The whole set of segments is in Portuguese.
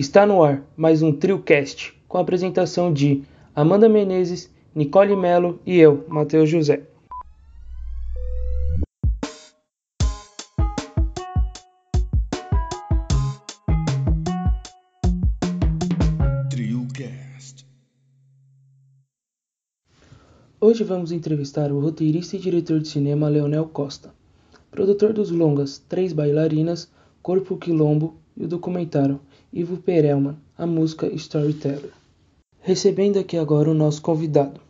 Está no ar mais um TrioCast, com a apresentação de Amanda Menezes, Nicole Melo e eu, Matheus José. TrioCast. Hoje vamos entrevistar o roteirista e diretor de cinema Leonel Costa, produtor dos longas Três Bailarinas, Corpo Quilombo e o documentário Ivo Perelman, a música Storyteller. Recebendo aqui agora o nosso convidado.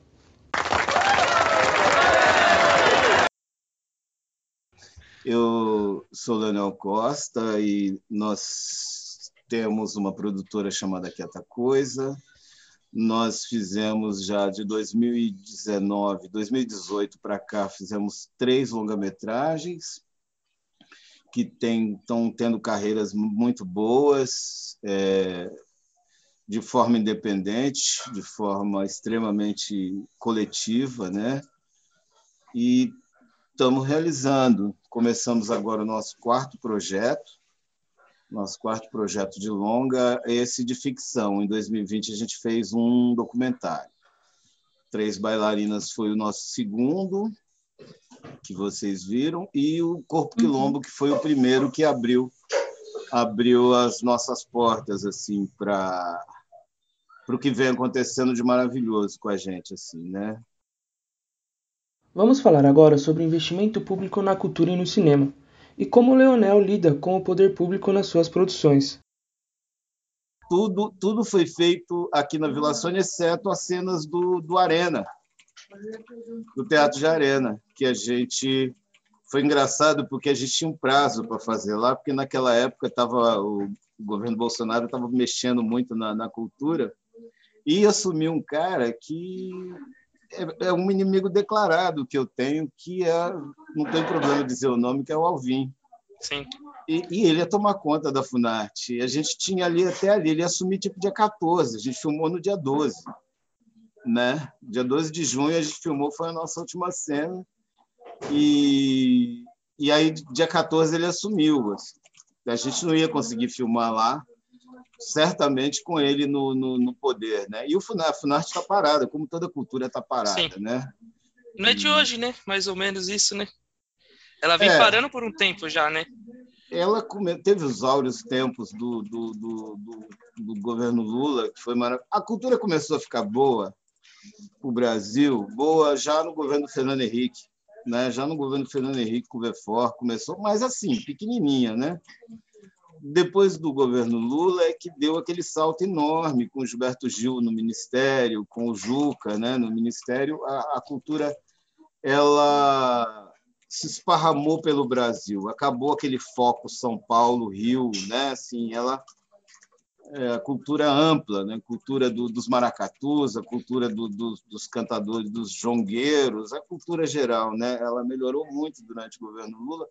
Eu sou Leonel Costa e nós temos uma produtora chamada Quieta Coisa. Nós fizemos já de 2019, 2018 para cá, fizemos três longa-metragens que estão tendo carreiras muito boas, é, de forma independente, de forma extremamente coletiva, né? E estamos realizando. Começamos agora o nosso quarto projeto, nosso quarto projeto de longa, esse de ficção. Em 2020 a gente fez um documentário. Três bailarinas foi o nosso segundo, que vocês viram, e o Corpo Quilombo, que foi o primeiro que abriu abriu as nossas portas assim para o que vem acontecendo de maravilhoso com a gente assim, né? Vamos falar agora sobre o investimento público na cultura e no cinema, e como o Leonel lida com o poder público nas suas produções. Tudo tudo foi feito aqui na Vila Sônia, exceto as cenas do, do Arena, do Teatro de Arena, que a gente foi engraçado porque a gente tinha um prazo para fazer lá, porque naquela época tava o, governo Bolsonaro estava mexendo muito na, na, cultura e assumiu um cara que é, é, um inimigo declarado que eu tenho, que é não tem problema dizer o nome, que é o Alvin. Sim. E, e, ele ia tomar conta da Funarte. A gente tinha ali até ali, ele ia assumir tipo dia 14, a gente filmou no dia 12. Né? Dia 12 de junho a gente filmou, foi a nossa última cena. E, e aí, dia 14, ele assumiu. Assim. A gente não ia conseguir filmar lá, certamente com ele no, no, no poder. Né? E o Funarte, está parada, como toda cultura está parada. Sim. Né? Não é de hoje, né? Mais ou menos isso, né? Ela vem é. parando por um tempo já, né? Ela teve os áureos tempos do, do, do, do, do governo Lula, que foi maravilhoso. A cultura começou a ficar boa o Brasil, boa já no governo Fernando Henrique né? Já no governo Fernando Henrique Couvefor começou, mas assim, pequenininha, né? Depois do governo Lula é que deu aquele salto enorme com o Gilberto Gil no ministério, com o Juca, né? No ministério, a, a cultura ela se esparramou pelo Brasil. Acabou aquele foco São Paulo, Rio, né? Assim, ela a cultura ampla, né? cultura do, dos maracatus, a cultura do, do, dos cantadores, dos jongueiros, a cultura geral, né? Ela melhorou muito durante o governo Lula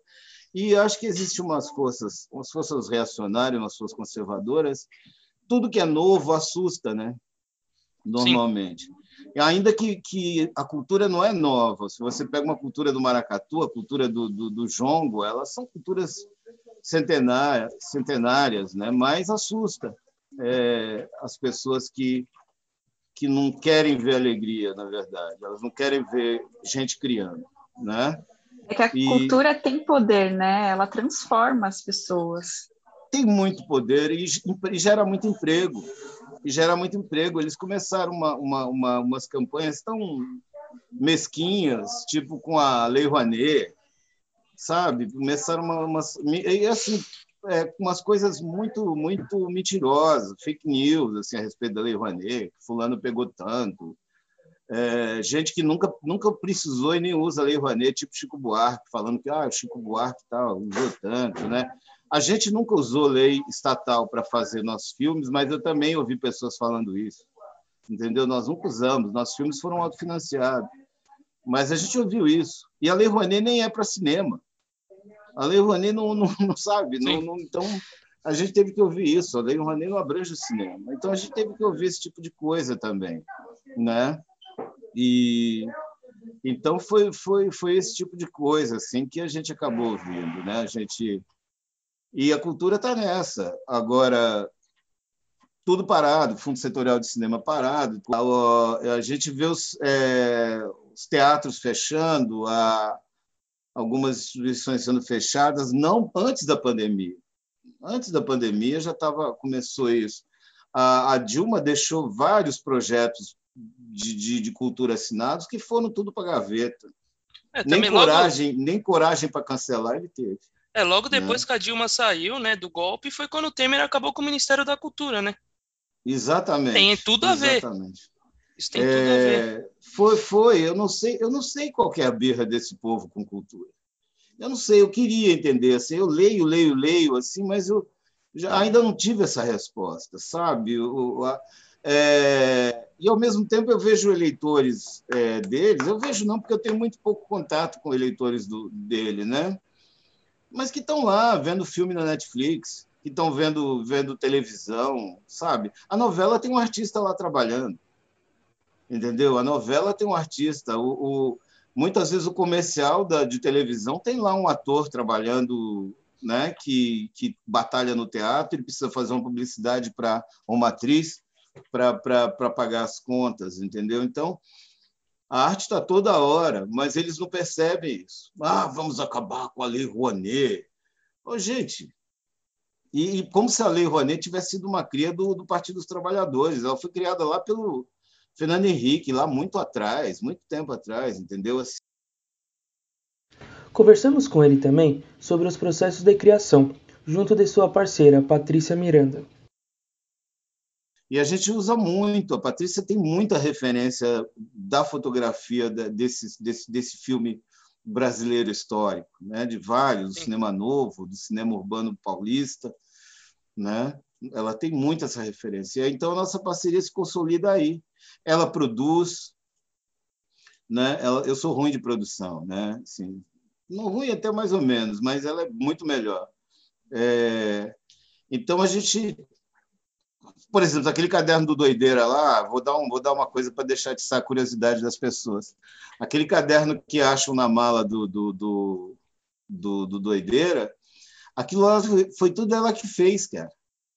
e acho que existe umas forças, umas forças reacionárias, umas forças conservadoras. Tudo que é novo assusta, né? Normalmente. Sim. Ainda que, que a cultura não é nova. Se você pega uma cultura do maracatu, a cultura do, do, do jongo, elas são culturas centenárias, centenárias, né? Mas assusta é, as pessoas que que não querem ver alegria, na verdade. Elas não querem ver gente criando, né? É que a e cultura tem poder, né? Ela transforma as pessoas. Tem muito poder e, e gera muito emprego. E gera muito emprego. Eles começaram uma, uma, uma, umas campanhas tão mesquinhas, tipo com a Lei Rouanet, sabe? Começaram uma, umas... E assim, é, umas coisas muito muito mentirosas, fake news assim a respeito da Lei Rouanet, fulano pegou tanto, é, gente que nunca nunca precisou e nem usa a Lei Rouanet, tipo Chico Buarque, falando que ah, o Chico Buarque tal usou tanto, né? A gente nunca usou lei estatal para fazer nossos filmes, mas eu também ouvi pessoas falando isso, entendeu? Nós nunca usamos, nossos filmes foram autofinanciados, mas a gente ouviu isso. E a Lei Rouanet nem é para cinema a Lei Rouanet não, não, não sabe, não, não, então a gente teve que ouvir isso. A Lei Rouanet não abrange o cinema, então a gente teve que ouvir esse tipo de coisa também, né? E então foi foi foi esse tipo de coisa assim que a gente acabou ouvindo, né? A gente e a cultura está nessa. Agora tudo parado, Fundo Setorial de Cinema parado. A gente vê os, é, os teatros fechando, a, algumas instituições sendo fechadas, não antes da pandemia. Antes da pandemia já tava, começou isso. A, a Dilma deixou vários projetos de, de, de, cultura assinados que foram tudo para gaveta. É, nem, coragem, logo... nem coragem para cancelar ele teve. É, logo né? depois né? que a Dilma saiu né, do golpe, foi quando o Temer acabou com o Ministério da Cultura, né? Exatamente. Tem tudo a ver. Isso tem é, tudo a ver. Foi, foi. Eu não sei, eu não sei qual é a birra desse povo com cultura. Eu não sei, eu queria entender assim, eu leio, leio, leio assim, mas eu já, ainda não tive essa resposta, sabe? O, a, é, e ao mesmo tempo eu vejo eleitores é, deles, eu vejo não porque eu tenho muito pouco contato com eleitores do, dele, né? Mas que estão lá vendo filme na Netflix, que estão vendo, vendo televisão, sabe? A novela tem um artista lá trabalhando, entendeu? A novela tem um artista. O, o muitas vezes o comercial da, de televisão tem lá um ator trabalhando, né? Que, que batalha no teatro, ele precisa fazer uma publicidade para uma atriz para pagar as contas, entendeu? Então a arte está toda hora, mas eles não percebem isso. Ah, vamos acabar com a Lei Rouanet. Gente, e, e, como se a Lei Rouanet tivesse sido uma cria do, do Partido dos Trabalhadores. Ela foi criada lá pelo Fernando Henrique, lá muito atrás, muito tempo atrás, entendeu? Assim. Conversamos com ele também sobre os processos de criação, junto de sua parceira, Patrícia Miranda. E a gente usa muito, a Patrícia tem muita referência da fotografia desse, desse, desse filme brasileiro histórico, né? de vários, do cinema novo, do cinema urbano paulista. Né? Ela tem muito essa referência. Então, a nossa parceria se consolida aí. Ela produz. Né? Ela, eu sou ruim de produção, né? Assim, não ruim até mais ou menos, mas ela é muito melhor. É, então, a gente por exemplo, aquele caderno do Doideira lá, vou dar, um, vou dar uma coisa para deixar de a curiosidade das pessoas. Aquele caderno que acham na mala do, do, do, do, do Doideira, aquilo foi tudo ela que fez, cara.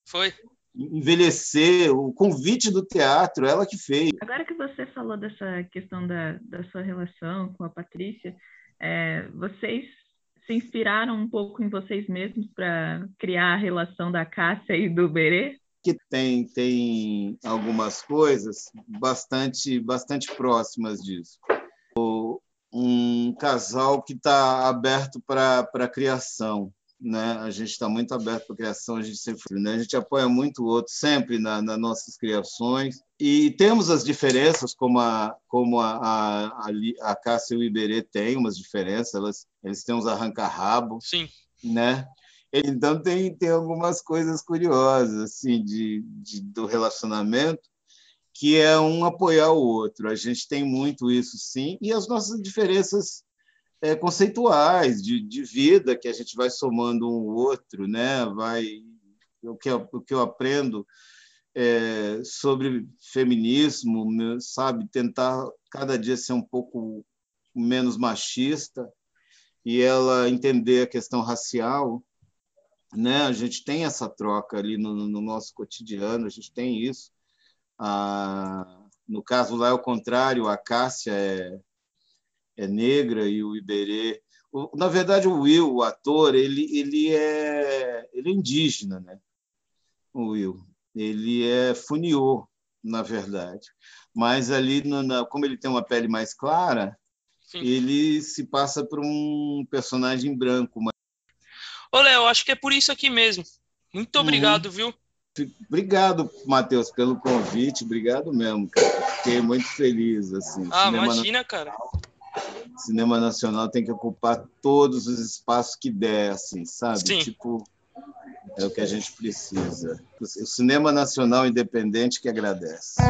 Foi. Envelhecer, o convite do teatro, ela que fez. Agora que você falou dessa questão da, da sua relação com a Patrícia, é, vocês se inspiraram um pouco em vocês mesmos para criar a relação da Cássia e do Berê? que tem, tem algumas coisas bastante, bastante próximas disso. Um casal que está aberto para a criação. Né? A gente está muito aberto para a criação, a gente sempre, né? a gente apoia muito o outro sempre na, nas nossas criações e temos as diferenças, como a como a, a, a Cássia e o Iberê têm umas diferenças, elas, eles têm uns arranca-rabo, Sim. né? Então tem, tem algumas coisas curiosas assim de, de, do relacionamento que é um apoiar o outro. A gente tem muito isso sim e as nossas diferenças é, conceituais de, de vida que a gente vai somando um outro, né? Vai o que eu, o que eu aprendo é, sobre feminismo, sabe, tentar cada dia ser um pouco menos machista e ela entender a questão racial né? A gente tem essa troca ali no, no nosso cotidiano, a gente tem isso. Ah, no caso lá é o contrário, a Cássia é, é negra e o Iberê. Na verdade, o Will, o ator, ele, ele, é, ele é indígena, né? O Will. Ele é funiô, na verdade. Mas ali, no, na, como ele tem uma pele mais clara, Sim. ele se passa por um personagem branco, Ô, Léo, acho que é por isso aqui mesmo. Muito uhum. obrigado, uhum. viu? Obrigado, Matheus, pelo convite. Obrigado mesmo, cara. Fiquei muito feliz. Assim. Ah, Cinema imagina, nacional, cara. Cinema Nacional tem que ocupar todos os espaços que der, assim, sabe? Sim. Tipo, é o que a gente precisa. O cinema nacional independente que agradece.